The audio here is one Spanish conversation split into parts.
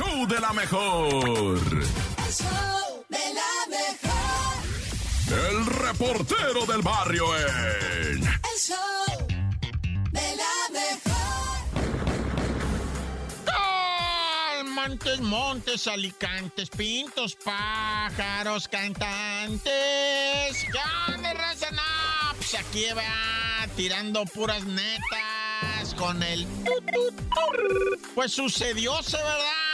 show de la mejor. El show de la mejor. El reportero del barrio en. El show de la mejor. Montes, montes, alicantes, pintos, pájaros, cantantes. ¿Qué onda, raza? No, pues aquí va tirando puras netas con el... Pues sucedió, ¿se verdad?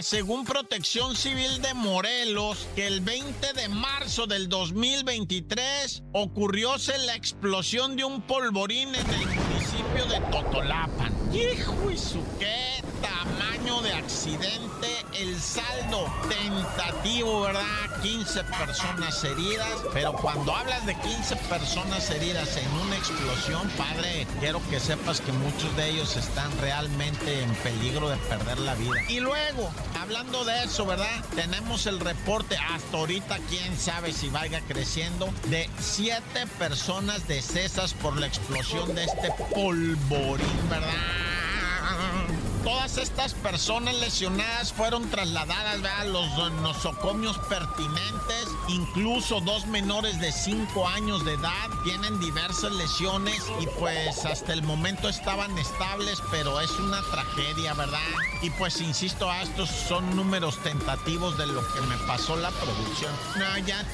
Según Protección Civil de Morelos, que el 20 de marzo del 2023 ocurrióse la explosión de un polvorín en el municipio de Totolapan. ¡Hijo y su de accidente! El saldo tentativo, ¿verdad? 15 personas heridas. Pero cuando hablas de 15 personas heridas en una explosión, padre, quiero que sepas que muchos de ellos están realmente en peligro de perder la vida. Y luego, hablando de eso, ¿verdad? Tenemos el reporte, hasta ahorita, quién sabe si vaya creciendo, de 7 personas decesas por la explosión de este polvorín, ¿verdad? Todas estas personas lesionadas fueron trasladadas ¿verdad? a los nosocomios pertinentes. Incluso dos menores de 5 años de edad tienen diversas lesiones y pues hasta el momento estaban estables, pero es una tragedia, ¿verdad? Y pues insisto, ah, estos son números tentativos de lo que me pasó la producción. No, ya.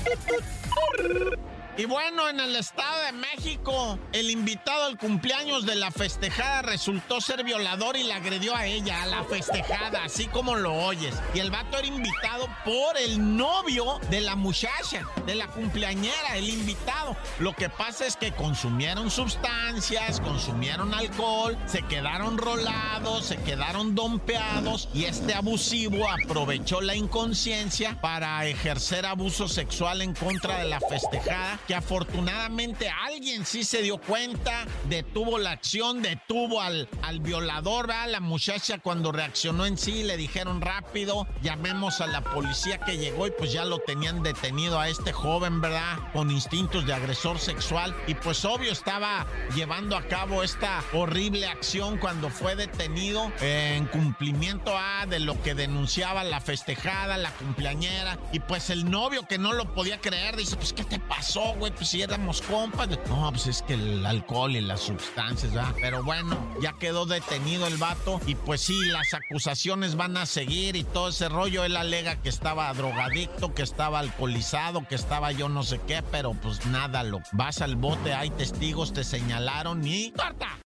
Y bueno, en el Estado de México, el invitado al cumpleaños de la festejada resultó ser violador y la agredió a ella, a la festejada, así como lo oyes. Y el vato era invitado por el novio de la muchacha, de la cumpleañera, el invitado. Lo que pasa es que consumieron sustancias, consumieron alcohol, se quedaron rolados, se quedaron dompeados y este abusivo aprovechó la inconsciencia para ejercer abuso sexual en contra de la festejada que afortunadamente alguien sí se dio cuenta, detuvo la acción, detuvo al, al violador, ¿verdad? La muchacha cuando reaccionó en sí le dijeron rápido, llamemos a la policía que llegó y pues ya lo tenían detenido a este joven, ¿verdad? Con instintos de agresor sexual y pues obvio estaba llevando a cabo esta horrible acción cuando fue detenido en cumplimiento a de lo que denunciaba la festejada, la cumpleañera y pues el novio que no lo podía creer dice, pues ¿qué te pasó? Güey, pues si éramos compas. No, pues es que el alcohol y las sustancias, ¿verdad? Pero bueno, ya quedó detenido el vato y pues sí, las acusaciones van a seguir y todo ese rollo. Él alega que estaba drogadicto, que estaba alcoholizado, que estaba yo no sé qué, pero pues nada, lo vas al bote, hay testigos, te señalaron y ¡corta!